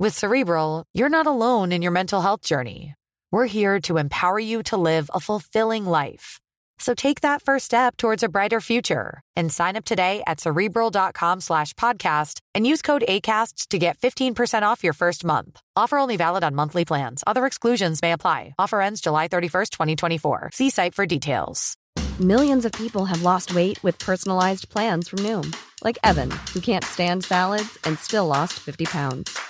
With Cerebral, you're not alone in your mental health journey. We're here to empower you to live a fulfilling life. So take that first step towards a brighter future and sign up today at cerebral.com slash podcast and use code ACasts to get 15% off your first month. Offer only valid on monthly plans. Other exclusions may apply. Offer ends July 31st, 2024. See site for details. Millions of people have lost weight with personalized plans from Noom, like Evan, who can't stand salads and still lost 50 pounds.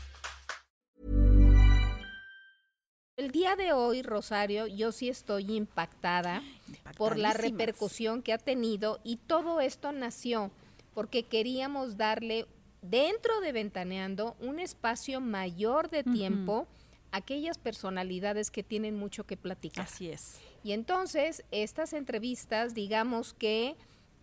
El día de hoy, Rosario, yo sí estoy impactada por la repercusión que ha tenido y todo esto nació porque queríamos darle dentro de Ventaneando un espacio mayor de tiempo a aquellas personalidades que tienen mucho que platicar. Así es. Y entonces, estas entrevistas, digamos que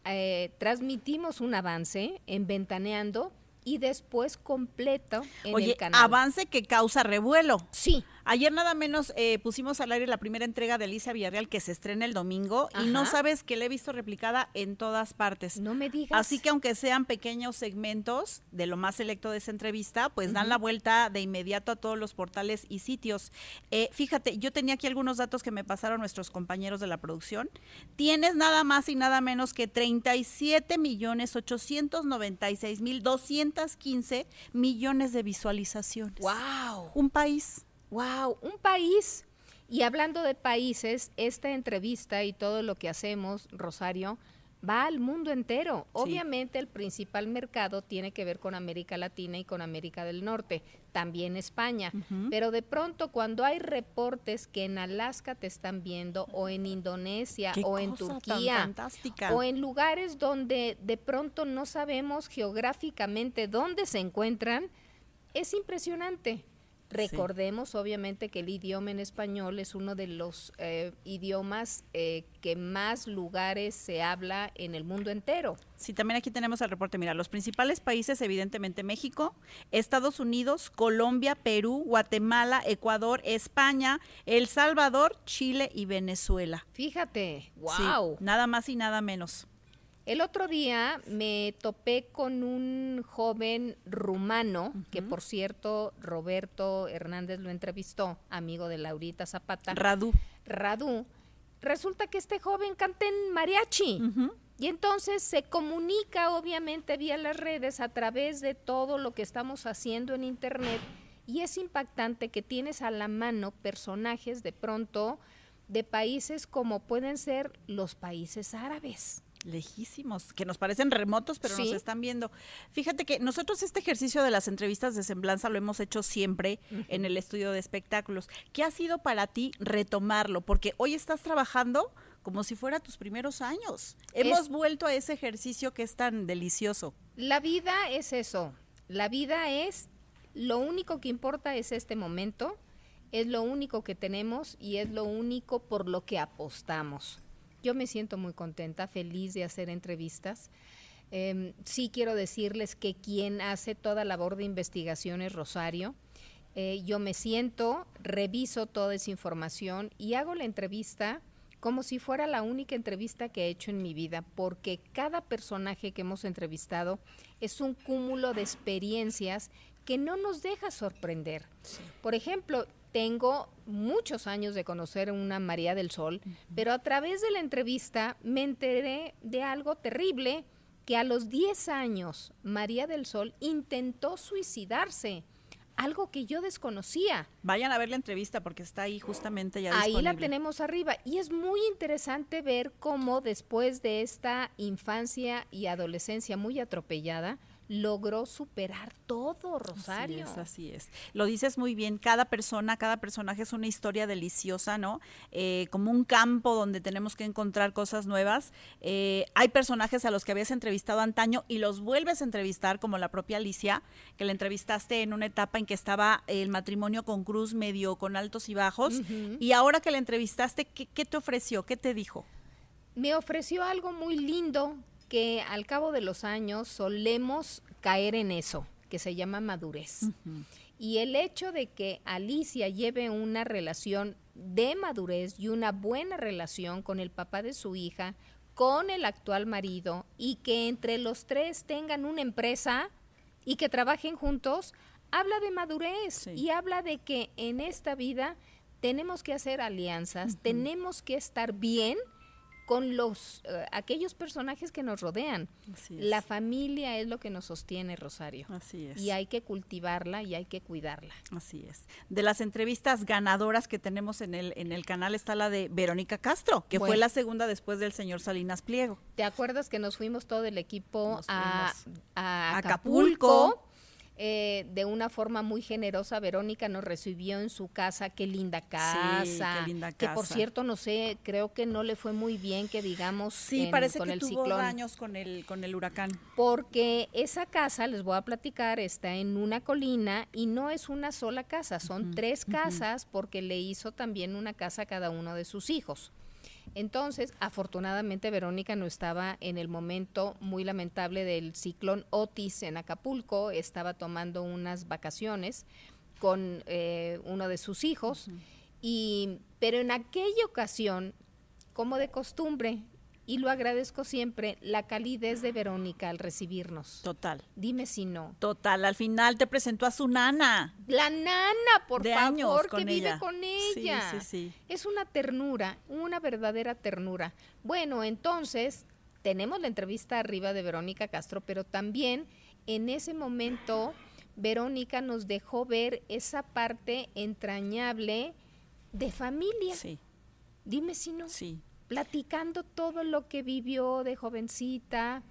eh, transmitimos un avance en Ventaneando y después completo en Oye, el canal. avance que causa revuelo. Sí, Ayer nada menos eh, pusimos al aire la primera entrega de Alicia Villarreal que se estrena el domingo y no sabes que la he visto replicada en todas partes. no me digas. Así que aunque sean pequeños segmentos de lo más selecto de esa entrevista, pues dan la vuelta de inmediato a todos los portales y sitios. Eh, fíjate, yo tenía aquí algunos datos que me pasaron nuestros compañeros de la producción. Tienes nada más y nada menos que 37 millones 896 mil 215 millones de visualizaciones. ¡Wow! Un país. Wow, un país. Y hablando de países, esta entrevista y todo lo que hacemos, Rosario, va al mundo entero. Obviamente el principal mercado tiene que ver con América Latina y con América del Norte, también España. Pero de pronto cuando hay reportes que en Alaska te están viendo o en Indonesia o en Turquía o en lugares donde de pronto no sabemos geográficamente dónde se encuentran, es impresionante. Recordemos obviamente que el idioma en español es uno de los eh, idiomas eh, que más lugares se habla en el mundo entero. Sí, también aquí tenemos el reporte. Mira, los principales países, evidentemente México, Estados Unidos, Colombia, Perú, Guatemala, Ecuador, España, El Salvador, Chile y Venezuela. Fíjate, Sí, wow. nada más y nada menos. El otro día me topé con un joven rumano, que por cierto Roberto Hernández lo entrevistó, amigo de Laurita Zapata. Radu. Radu, resulta que este joven canta en mariachi. Y entonces se comunica obviamente vía las redes a través de todo lo que estamos haciendo en internet y es impactante que tienes a la mano personajes de pronto de países como pueden ser los países árabes. Lejísimos, que nos parecen remotos, pero nos están viendo. Fíjate que nosotros este ejercicio de las entrevistas de semblanza lo hemos hecho siempre en el estudio de espectáculos. ¿Qué ha sido para ti retomarlo? Porque hoy estás trabajando como si fuera tus primeros años. Hemos Es- vuelto a ese ejercicio que es tan delicioso. La vida es eso. La vida es, lo único que importa es este momento, es lo único que tenemos y es lo único por lo que apostamos. Yo me siento muy contenta, feliz de hacer entrevistas. Em, sí quiero decirles que quien hace toda labor de investigación es Rosario. Eh, yo me siento, reviso toda esa información y hago la entrevista como si fuera la única entrevista que he hecho en mi vida, porque cada personaje que hemos entrevistado es un cúmulo de experiencias que no nos deja sorprender. Por ejemplo, tengo muchos años de conocer a una María del Sol, pero a través de la entrevista me enteré de algo terrible, que a los 10 años María del Sol intentó suicidarse algo que yo desconocía. Vayan a ver la entrevista porque está ahí justamente ya Ahí la tenemos arriba. Y es muy interesante ver cómo después de esta infancia y adolescencia muy atropellada, logró superar todo, Rosario. Así es, así es. Lo dices muy bien, cada persona, cada personaje es una historia deliciosa, ¿no? Eh, como un campo donde tenemos que encontrar cosas nuevas. Eh, hay personajes a los que habías entrevistado antaño y los vuelves a entrevistar, como la propia Alicia, que la entrevistaste en una etapa en que estaba el matrimonio con Cruz medio con altos y bajos. Y ahora que la entrevistaste, ¿qué, ¿qué te ofreció? ¿Qué te dijo? Me ofreció algo muy lindo que al cabo de los años solemos caer en eso, que se llama madurez. Y el hecho de que Alicia lleve una relación de madurez y una buena relación con el papá de su hija, con el actual marido, y que entre los tres tengan una empresa y que trabajen juntos, habla de madurez y habla de que en esta vida tenemos que hacer alianzas, tenemos que estar bien con los eh, aquellos personajes que nos rodean. La familia es lo que nos sostiene, Rosario. Así es. Y hay que cultivarla y hay que cuidarla. Así es. De las entrevistas ganadoras que tenemos en el en el canal está la de Verónica Castro, que fue la segunda después del señor Salinas Pliego. ¿Te acuerdas que nos fuimos todo el equipo a, Acapulco eh, de una forma muy generosa. Verónica nos recibió en su casa, qué linda casa. Que por cierto, no sé, creo que no le fue muy bien que digamos sí, parece que tuvo daños con el, con el huracán. Porque esa casa, les voy a platicar, está en una colina y no es una sola casa, son tres casas porque le hizo también una casa a cada uno de sus hijos. Entonces, afortunadamente, Verónica no estaba en el momento muy lamentable del ciclón Otis en Acapulco, estaba tomando unas vacaciones con eh, uno de sus hijos, y, pero en aquella ocasión, como de costumbre, y lo agradezco siempre, la calidez de Verónica al recibirnos. Total. Dime si no. Total, al final te presentó a su nana. La nana, por favor, que vive con ella. Sí, sí, sí. Es una ternura, una verdadera ternura. Bueno, entonces, tenemos la entrevista arriba de Verónica Castro, pero también en ese momento Verónica nos dejó ver esa parte entrañable de familia. Sí. Dime si no. Sí platicando todo lo que vivió de jovencita,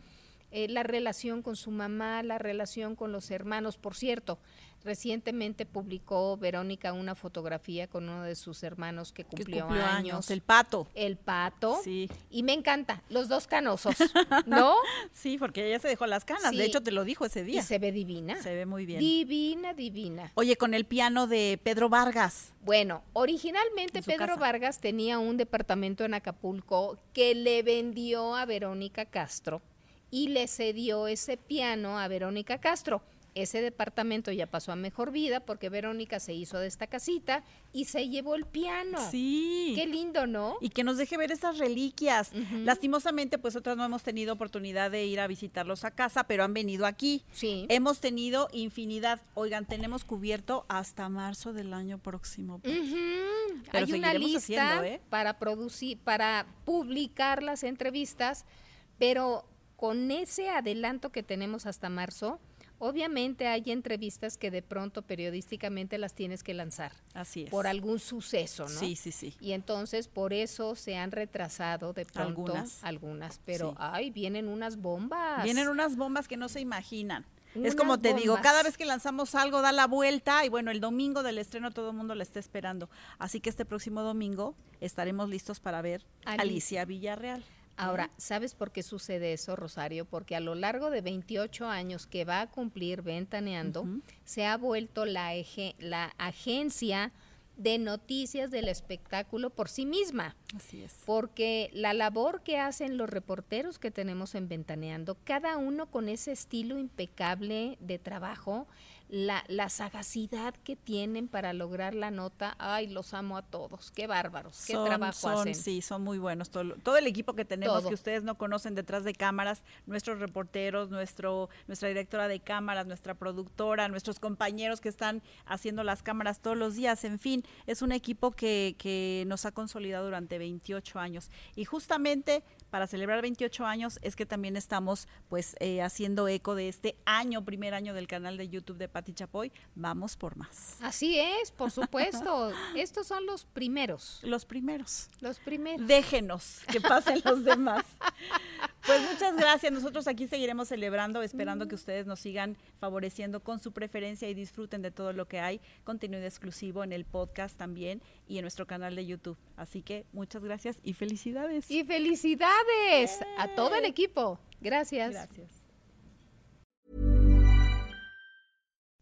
eh, la relación con su mamá, la relación con los hermanos. Por cierto, recientemente publicó Verónica una fotografía con uno de sus hermanos que cumplió, años. El pato. El pato. Sí. Y me encanta, los dos canosos, ¿no? sí, porque ella se dejó las canas. De hecho, te lo dijo ese día. Y se ve divina. Se ve muy bien. Divina, divina. Oye, con el piano de Pedro Vargas. Bueno, originalmente Pedro Vargas tenía un departamento en Acapulco que le vendió a Verónica Castro y le cedió ese piano a Verónica Castro. Ese departamento ya pasó a mejor vida porque Verónica se hizo de esta casita y se llevó el piano. Sí. Qué lindo, ¿no? Y que nos deje ver esas reliquias. Lastimosamente, pues otras no hemos tenido oportunidad de ir a visitarlos a casa, pero han venido aquí. Sí. Hemos tenido infinidad. Oigan, tenemos cubierto hasta marzo del año próximo. Hay una lista ¿eh? para producir, para publicar las entrevistas, pero con ese adelanto que tenemos hasta marzo, obviamente hay entrevistas que de pronto periodísticamente las tienes que lanzar. Así es. Por algún suceso, ¿no? Sí, sí, sí. Y entonces por eso se han retrasado de pronto algunas, pero ay, vienen unas bombas. Vienen unas bombas que no se imaginan. es como te digo, cada vez que lanzamos algo da la vuelta y bueno, el domingo del estreno todo el mundo la está esperando. Así que este próximo domingo estaremos listos para ver Alicia Villarreal. Ahora, ¿sabes por qué sucede eso, Rosario? Porque a lo largo de 28 años que va a cumplir Ventaneando, se ha vuelto la, la agencia de noticias del espectáculo por sí misma. Así es. Porque la labor que hacen los reporteros que tenemos en Ventaneando, cada uno con ese estilo impecable de trabajo, la, la, sagacidad que tienen para lograr la nota, ay, los amo a todos, qué bárbaros, qué trabajo son, hacen. Sí, son muy buenos. Todo, todo el equipo que tenemos, que ustedes no conocen detrás de cámaras, nuestros reporteros, nuestro, nuestra directora de cámaras, nuestra productora, nuestros compañeros que están haciendo las cámaras todos los días, en fin, es un equipo que, que nos ha consolidado durante 28 años. Y justamente para celebrar 28 años es que también estamos pues eh, haciendo eco de este año, primer año del canal de YouTube de Pati Chapoy. Vamos por más. Así es, por supuesto. Estos son los primeros. Los primeros. Los primeros. Déjenos que pasen los demás. Pues muchas gracias. Nosotros aquí seguiremos celebrando, esperando que ustedes nos sigan favoreciendo con su preferencia y disfruten de todo lo que hay. Contenido exclusivo en el podcast también y en nuestro canal de YouTube. Así que muchas gracias y felicidades. Y felicidades a todo el equipo. Gracias. Gracias.